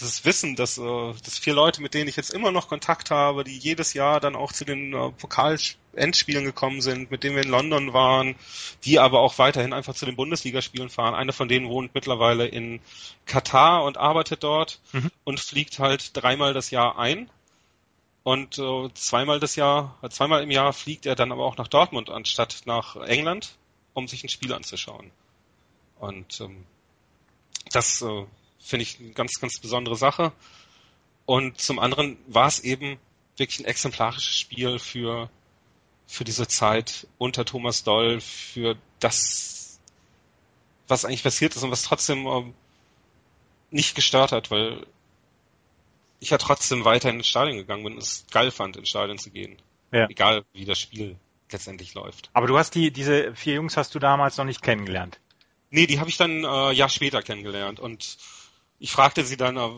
das Wissen, dass, äh, dass vier Leute, mit denen ich jetzt immer noch Kontakt habe, die jedes Jahr dann auch zu den äh, Pokal-Endspielen gekommen sind, mit denen wir in London waren, die aber auch weiterhin einfach zu den Bundesligaspielen fahren. Einer von denen wohnt mittlerweile in Katar und arbeitet dort mhm. und fliegt halt dreimal das Jahr ein. Und äh, zweimal das Jahr, zweimal im Jahr fliegt er dann aber auch nach Dortmund anstatt nach England, um sich ein Spiel anzuschauen. Und ähm, das äh, finde ich eine ganz, ganz besondere Sache. Und zum anderen war es eben wirklich ein exemplarisches Spiel für, für diese Zeit unter Thomas Doll, für das, was eigentlich passiert ist und was trotzdem ähm, nicht gestört hat, weil ich ja trotzdem weiter in ins Stadion gegangen bin und es geil fand, ins Stadion zu gehen. Ja. Egal, wie das Spiel letztendlich läuft. Aber du hast die, diese vier Jungs hast du damals noch nicht kennengelernt? Nee, die habe ich dann äh, Jahr später kennengelernt und ich fragte sie dann, äh,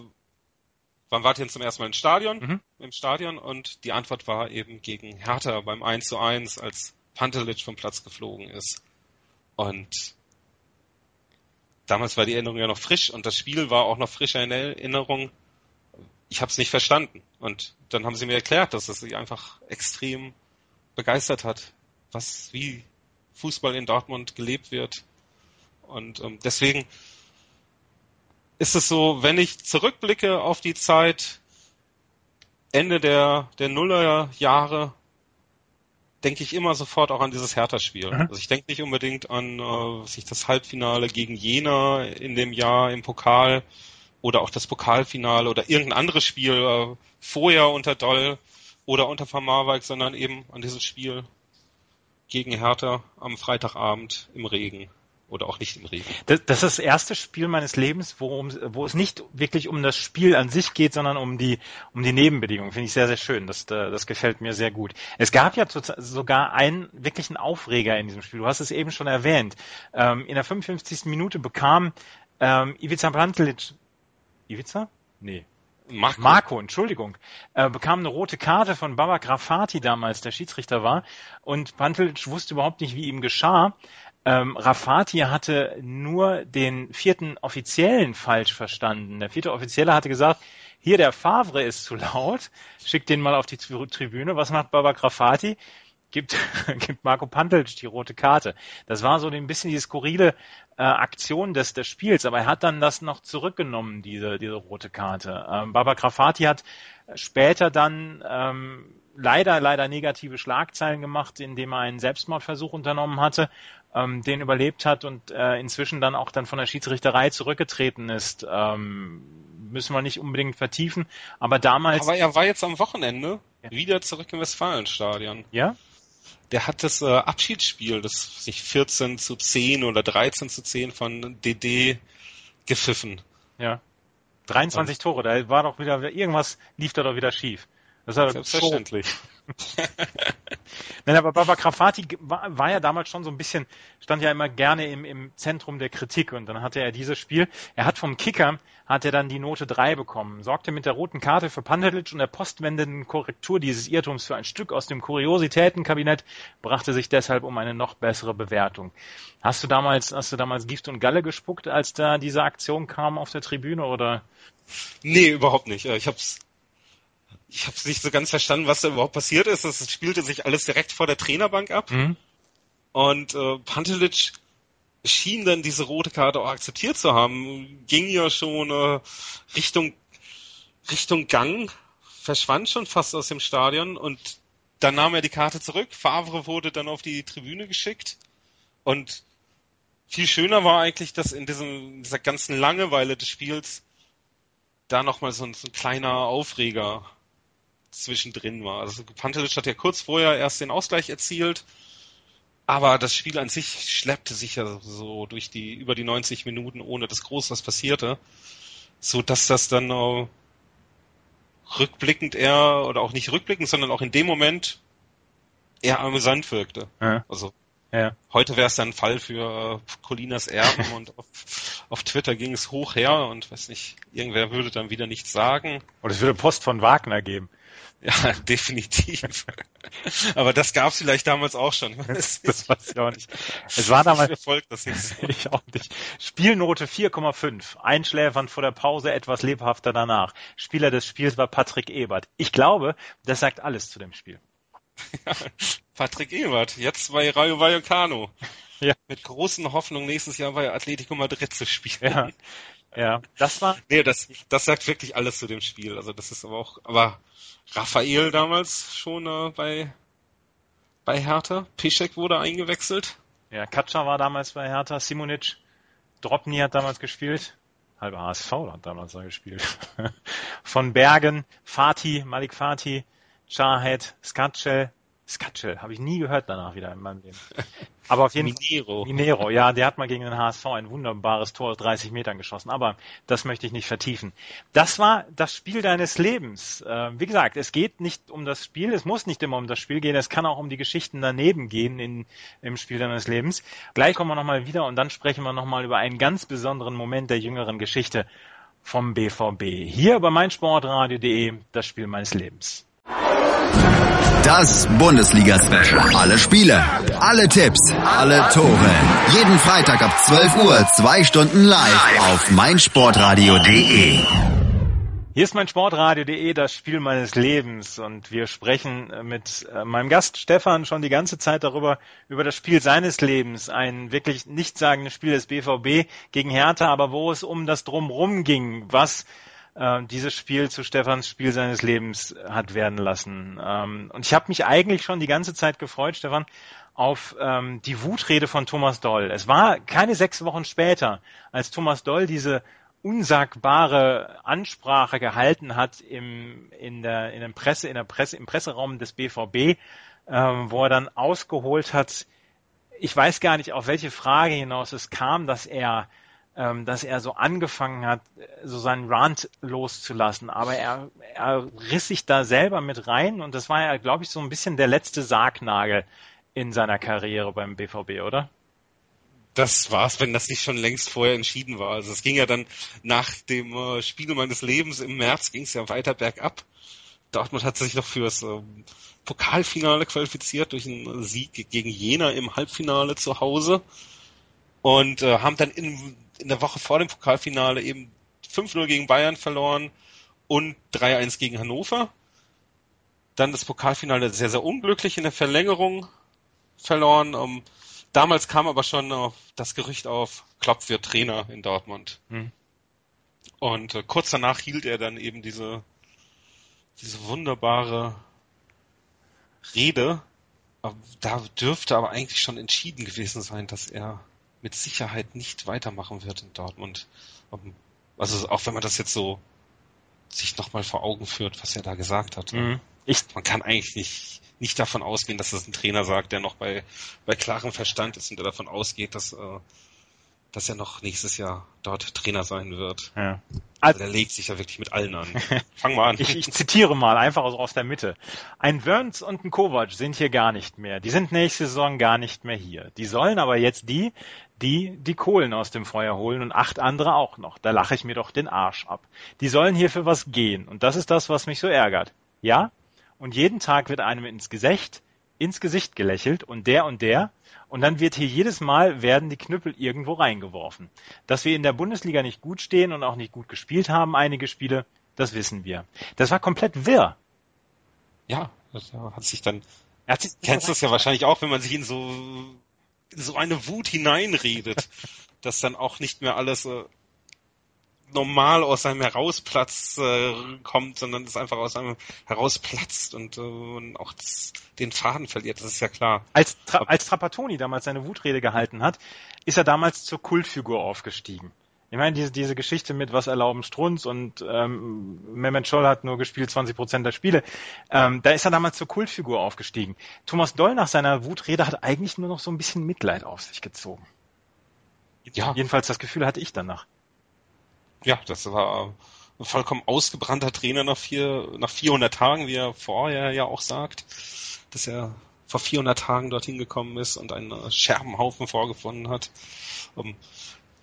wann wart ihr denn zum ersten Mal im Stadion? Mhm. Im Stadion und die Antwort war eben gegen Hertha beim 1 zu 1, als Pantelic vom Platz geflogen ist. Und damals war die Erinnerung ja noch frisch und das Spiel war auch noch frischer in Erinnerung. Ich habe es nicht verstanden. Und dann haben sie mir erklärt, dass es sich einfach extrem begeistert hat, was wie Fußball in Dortmund gelebt wird. Und ähm, deswegen ist es so, wenn ich zurückblicke auf die Zeit Ende der, der Nullerjahre, denke ich immer sofort auch an dieses Hertha-Spiel. Mhm. Also ich denke nicht unbedingt an äh, sich das Halbfinale gegen Jena in dem Jahr im Pokal oder auch das Pokalfinale oder irgendein anderes Spiel äh, vorher unter Doll oder unter Van Marwijk, sondern eben an dieses Spiel gegen Hertha am Freitagabend im Regen oder auch nicht im Regen. Das, das ist das erste Spiel meines Lebens, worum, wo es nicht wirklich um das Spiel an sich geht, sondern um die, um die Nebenbedingungen. Finde ich sehr, sehr schön. Das, äh, das gefällt mir sehr gut. Es gab ja sogar einen wirklichen Aufreger in diesem Spiel. Du hast es eben schon erwähnt. Ähm, in der 55. Minute bekam ähm, Ivica Brantelic, Ivica? Nee, Marco, Marco Entschuldigung, äh, bekam eine rote Karte von Baba Grafati damals, der Schiedsrichter war, und Pantelic wusste überhaupt nicht, wie ihm geschah. Ähm, Rafati hatte nur den vierten Offiziellen falsch verstanden. Der vierte Offizielle hatte gesagt, hier der Favre ist zu laut, schickt den mal auf die Tribüne. Was macht Baba Grafati? Gibt, gibt Marco Pantelic die rote Karte. Das war so ein bisschen die skurrile äh, Aktion des, des Spiels, aber er hat dann das noch zurückgenommen, diese, diese rote Karte. Ähm, Baba Grafati hat später dann ähm, leider, leider negative Schlagzeilen gemacht, indem er einen Selbstmordversuch unternommen hatte, ähm, den überlebt hat und äh, inzwischen dann auch dann von der Schiedsrichterei zurückgetreten ist. Ähm, müssen wir nicht unbedingt vertiefen, aber damals. Aber er war jetzt am Wochenende ja. wieder zurück im Westfalenstadion. Ja? Der hat das äh, Abschiedsspiel, das sich 14 zu 10 oder 13 zu 10 von DD gepfiffen. Ja. 23 Tore, da war doch wieder, irgendwas lief da doch wieder schief. Das ist Selbstverständlich. Nein, aber Baba Grafati war, war, ja damals schon so ein bisschen, stand ja immer gerne im, im Zentrum der Kritik und dann hatte er dieses Spiel. Er hat vom Kicker, hat er dann die Note 3 bekommen, sorgte mit der roten Karte für Pantelic und der postwendenden Korrektur dieses Irrtums für ein Stück aus dem Kuriositätenkabinett, brachte sich deshalb um eine noch bessere Bewertung. Hast du damals, hast du damals Gift und Galle gespuckt, als da diese Aktion kam auf der Tribüne oder? Nee, überhaupt nicht. Ich hab's ich habe nicht so ganz verstanden, was da überhaupt passiert ist. Es spielte sich alles direkt vor der Trainerbank ab. Mhm. Und äh, Pantelic schien dann diese rote Karte auch akzeptiert zu haben. Ging ja schon äh, Richtung Richtung Gang, verschwand schon fast aus dem Stadion und dann nahm er die Karte zurück. Favre wurde dann auf die Tribüne geschickt und viel schöner war eigentlich, dass in diesem, dieser ganzen Langeweile des Spiels da nochmal so, so ein kleiner Aufreger zwischendrin war. Also Pantelic hat ja kurz vorher erst den Ausgleich erzielt, aber das Spiel an sich schleppte sich ja so durch die über die 90 Minuten, ohne dass groß was passierte, so dass das dann äh, rückblickend eher oder auch nicht rückblickend, sondern auch in dem Moment eher amüsant wirkte. Ja. Also ja. Heute wäre es dann ein Fall für äh, Colinas Erben und auf, auf Twitter ging es hoch her und weiß nicht, irgendwer würde dann wieder nichts sagen. Oder es würde Post von Wagner geben. Ja, definitiv. Aber das gab es vielleicht damals auch schon. Das, das weiß ich auch nicht. Es war damals. Verfolgt das nicht. ich auch nicht. Spielnote 4,5. Einschläfernd vor der Pause, etwas lebhafter danach. Spieler des Spiels war Patrick Ebert. Ich glaube, das sagt alles zu dem Spiel. Patrick Ebert, jetzt bei Rayo Vallecano. Ja. Mit großen Hoffnungen nächstes Jahr bei Atletico Madrid zu spielen. Ja. Ja, das war. Nee, das, das sagt wirklich alles zu dem Spiel. Also das ist aber auch, aber Raphael damals schon äh, bei, bei Hertha. Piszek wurde eingewechselt. Ja, Katscha war damals bei Hertha. Simonic, Dropny hat damals gespielt. Halber HSV hat damals da gespielt. Von Bergen, Fatih, Malik Fatih, Chahed, Skatschel, Skatschel, habe ich nie gehört danach wieder in meinem Leben. Aber auf jeden Fall. Minero, ja, der hat mal gegen den HSV ein wunderbares Tor aus 30 Metern geschossen. Aber das möchte ich nicht vertiefen. Das war das Spiel deines Lebens. Äh, wie gesagt, es geht nicht um das Spiel, es muss nicht immer um das Spiel gehen, es kann auch um die Geschichten daneben gehen in, im Spiel deines Lebens. Gleich kommen wir nochmal wieder und dann sprechen wir nochmal über einen ganz besonderen Moment der jüngeren Geschichte vom BVB. Hier bei meinsportradio.de, das Spiel meines Lebens. Das Bundesliga-Special. Alle Spiele, alle Tipps, alle Tore. Jeden Freitag ab 12 Uhr, zwei Stunden live auf meinsportradio.de. Hier ist mein Sportradio.de, das Spiel meines Lebens und wir sprechen mit äh, meinem Gast Stefan schon die ganze Zeit darüber, über das Spiel seines Lebens, ein wirklich nichtssagendes Spiel des BVB gegen Hertha, aber wo es um das Drumrum ging, was äh, dieses Spiel zu Stefans Spiel seines Lebens hat werden lassen. Ähm, und ich habe mich eigentlich schon die ganze Zeit gefreut, Stefan, auf ähm, die Wutrede von Thomas Doll. Es war keine sechs Wochen später, als Thomas Doll diese unsagbare Ansprache gehalten hat im, in der, in der Presse, in der Presse, im Presseraum des BVB, ähm, wo er dann ausgeholt hat, ich weiß gar nicht, auf welche Frage hinaus es kam, dass er ähm, dass er so angefangen hat, so seinen Rant loszulassen. Aber er, er riss sich da selber mit rein und das war ja, glaube ich, so ein bisschen der letzte Sargnagel in seiner Karriere beim BVB, oder? Das war's, wenn das nicht schon längst vorher entschieden war. Also es ging ja dann nach dem äh, Spiel meines Lebens im März ging es ja weiter bergab. Dortmund hat sich noch fürs ähm, Pokalfinale qualifiziert durch einen Sieg gegen Jena im Halbfinale zu Hause und äh, haben dann in in der Woche vor dem Pokalfinale eben 5-0 gegen Bayern verloren und 3-1 gegen Hannover. Dann das Pokalfinale sehr, sehr unglücklich in der Verlängerung verloren. Um, damals kam aber schon das Gerücht auf, Klopp wird Trainer in Dortmund. Hm. Und uh, kurz danach hielt er dann eben diese, diese wunderbare Rede. Da dürfte aber eigentlich schon entschieden gewesen sein, dass er mit Sicherheit nicht weitermachen wird in Dortmund. Also auch wenn man das jetzt so sich nochmal vor Augen führt, was er da gesagt hat. Mhm. Ich, man kann eigentlich nicht, nicht davon ausgehen, dass das ein Trainer sagt, der noch bei, bei klarem Verstand ist und der davon ausgeht, dass, äh, dass er noch nächstes Jahr dort Trainer sein wird. Ja. Also der legt sich ja wirklich mit allen an. Fang mal an. ich, ich zitiere mal einfach aus, aus der Mitte. Ein Wörns und ein Kovac sind hier gar nicht mehr. Die sind nächste Saison gar nicht mehr hier. Die sollen aber jetzt die, die die Kohlen aus dem Feuer holen und acht andere auch noch. Da lache ich mir doch den Arsch ab. Die sollen hier für was gehen. Und das ist das, was mich so ärgert. Ja? Und jeden Tag wird einem ins Gesicht, ins Gesicht gelächelt und der und der und dann wird hier jedes Mal werden die Knüppel irgendwo reingeworfen. Dass wir in der Bundesliga nicht gut stehen und auch nicht gut gespielt haben, einige Spiele, das wissen wir. Das war komplett wirr. Ja, das hat sich dann, hat sich, kennst du das ja wahrscheinlich auch, wenn man sich in so, so eine Wut hineinredet, dass dann auch nicht mehr alles äh, normal aus seinem Herausplatz äh, kommt, sondern es einfach aus einem herausplatzt und, äh, und auch das, den Faden verliert, das ist ja klar. Als, Tra als Trapattoni damals seine Wutrede gehalten hat, ist er damals zur Kultfigur aufgestiegen. Ich meine, diese, diese Geschichte mit was erlauben Strunz und ähm, Mehmet Scholl hat nur gespielt 20 Prozent der Spiele, ähm, da ist er damals zur Kultfigur aufgestiegen. Thomas Doll nach seiner Wutrede hat eigentlich nur noch so ein bisschen Mitleid auf sich gezogen. Ja. Jedenfalls das Gefühl hatte ich danach. Ja, das war ein vollkommen ausgebrannter Trainer nach, vier, nach 400 Tagen, wie er vorher ja auch sagt, dass er vor 400 Tagen dorthin gekommen ist und einen Scherbenhaufen vorgefunden hat, um,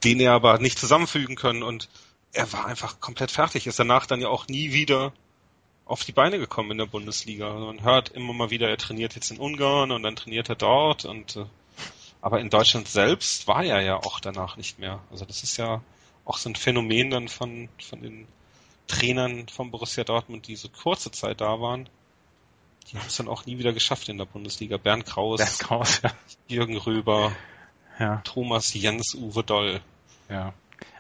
den er aber nicht zusammenfügen können und er war einfach komplett fertig, ist danach dann ja auch nie wieder auf die Beine gekommen in der Bundesliga. Man hört immer mal wieder, er trainiert jetzt in Ungarn und dann trainiert er dort und äh, aber in Deutschland selbst war er ja auch danach nicht mehr. Also das ist ja auch so ein Phänomen dann von, von den Trainern von Borussia Dortmund, die so kurze Zeit da waren. Die haben es dann auch nie wieder geschafft in der Bundesliga. Bernd Kraus, Bernd Kraus ja. Jürgen Röber, ja. Thomas Jens, Uwe Doll. Ja.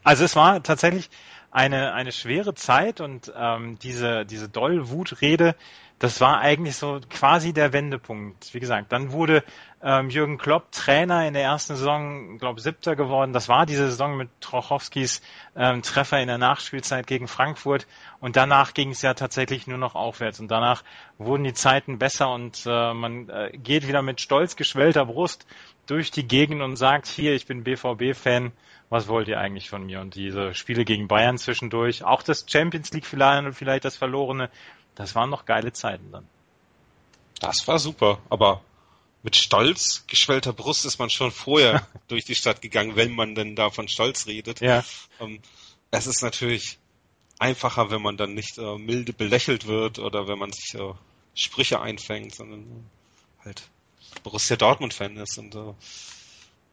Also es war tatsächlich eine, eine schwere Zeit und ähm, diese, diese Doll-Wutrede, das war eigentlich so quasi der Wendepunkt. Wie gesagt, dann wurde ähm, Jürgen Klopp Trainer in der ersten Saison, glaube siebter geworden. Das war diese Saison mit Trochowskis ähm, Treffer in der Nachspielzeit gegen Frankfurt. Und danach ging es ja tatsächlich nur noch aufwärts. Und danach wurden die Zeiten besser und äh, man äh, geht wieder mit stolz geschwellter Brust durch die Gegend und sagt, hier, ich bin BVB-Fan, was wollt ihr eigentlich von mir? Und diese Spiele gegen Bayern zwischendurch, auch das Champions League vielleicht, vielleicht das verlorene, das waren noch geile Zeiten dann. Das war super, aber mit Stolz, geschwellter Brust ist man schon vorher durch die Stadt gegangen, wenn man denn da von Stolz redet. Ja. Ähm, es ist natürlich einfacher, wenn man dann nicht äh, milde belächelt wird oder wenn man sich äh, Sprüche einfängt, sondern halt Borussia Dortmund-Fan ist. Und, äh,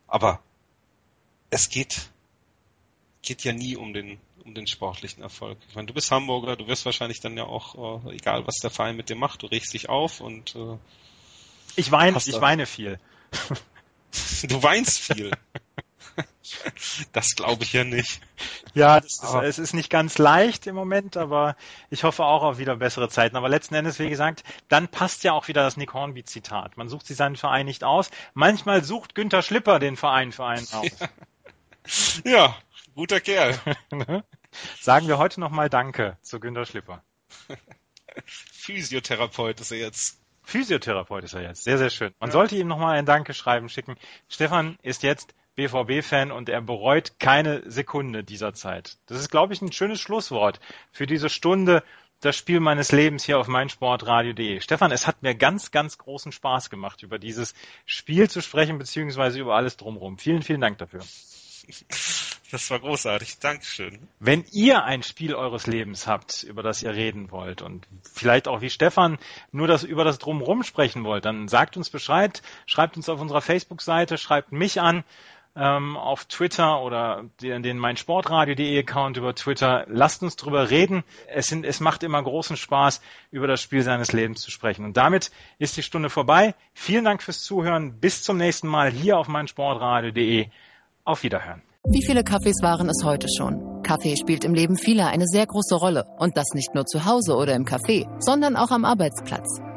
aber es geht, geht ja nie um den, um den sportlichen Erfolg. Ich meine, du bist Hamburger, du wirst wahrscheinlich dann ja auch, äh, egal was der Verein mit dir macht, du regst dich auf und äh, ich weine, ich weine viel. du weinst viel. das glaube ich ja nicht. Ja, ist, es ist nicht ganz leicht im Moment, aber ich hoffe auch auf wieder bessere Zeiten. Aber letzten Endes, wie gesagt, dann passt ja auch wieder das Nick Hornby-Zitat. Man sucht sich seinen Verein nicht aus. Manchmal sucht Günther Schlipper den Verein für einen aus. Ja, ja guter Kerl. Sagen wir heute nochmal Danke zu Günther Schlipper. Physiotherapeut ist er jetzt. Physiotherapeut ist er jetzt. Sehr, sehr schön. Man ja. sollte ihm nochmal ein Dankeschreiben schicken. Stefan ist jetzt BVB-Fan und er bereut keine Sekunde dieser Zeit. Das ist, glaube ich, ein schönes Schlusswort für diese Stunde das Spiel meines Lebens hier auf meinsportradio.de. Stefan, es hat mir ganz, ganz großen Spaß gemacht, über dieses Spiel zu sprechen, beziehungsweise über alles drumherum. Vielen, vielen Dank dafür. Das war großartig. Dankeschön. Wenn ihr ein Spiel eures Lebens habt, über das ihr reden wollt und vielleicht auch wie Stefan nur das über das Drumherum sprechen wollt, dann sagt uns Bescheid, schreibt uns auf unserer Facebook-Seite, schreibt mich an ähm, auf Twitter oder den, den meinsportradio.de Account über Twitter. Lasst uns drüber reden. Es, sind, es macht immer großen Spaß, über das Spiel seines Lebens zu sprechen. Und damit ist die Stunde vorbei. Vielen Dank fürs Zuhören. Bis zum nächsten Mal hier auf meinsportradio.de. Auf Wiederhören. Wie viele Kaffees waren es heute schon? Kaffee spielt im Leben vieler eine sehr große Rolle. Und das nicht nur zu Hause oder im Café, sondern auch am Arbeitsplatz.